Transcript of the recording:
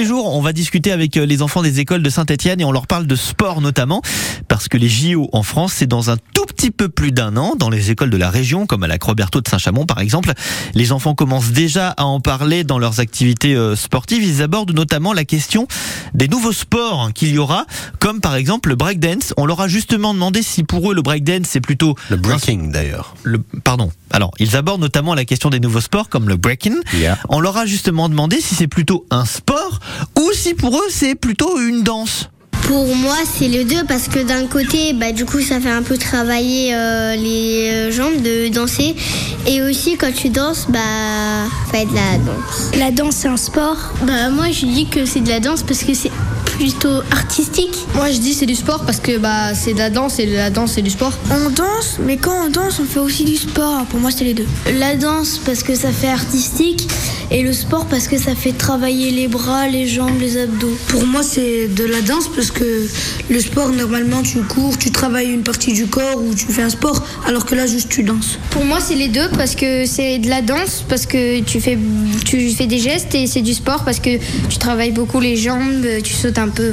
jour, on va discuter avec euh, les enfants des écoles de Saint-Etienne et on leur parle de sport notamment, parce que les JO en France, c'est dans un tout petit peu plus d'un an, dans les écoles de la région, comme à la Croix-Berthaud de Saint-Chamond par exemple. Les enfants commencent déjà à en parler dans leurs activités euh, sportives. Ils abordent notamment la question des nouveaux sports qu'il y aura, comme par exemple le breakdance. On leur a justement demandé si pour eux le breakdance c'est plutôt... Le breaking d'ailleurs. Le, pardon. Alors, ils abordent notamment la question des nouveaux sports comme le breaking. Yeah. On leur a justement demandé si c'est plutôt un sport ou si pour eux c'est plutôt une danse. Pour moi, c'est les deux parce que d'un côté, bah, du coup, ça fait un peu travailler euh, les jambes de danser. Et aussi, quand tu danses, bah, ça va être la danse. La danse, c'est un sport? Bah, moi, je dis que c'est de la danse parce que c'est plutôt artistique. Moi je dis c'est du sport parce que bah c'est de la danse et la danse c'est du sport. On danse, mais quand on danse, on fait aussi du sport. Pour moi, c'est les deux. La danse parce que ça fait artistique et le sport parce que ça fait travailler les bras, les jambes, les abdos. Pour moi, c'est de la danse parce que le sport, normalement, tu cours, tu travailles une partie du corps ou tu fais un sport, alors que là, juste tu danses. Pour moi c'est les deux parce que c'est de la danse parce que tu fais tu fais des gestes et c'est du sport parce que tu travailles beaucoup les jambes, tu sautes un peu. voilà.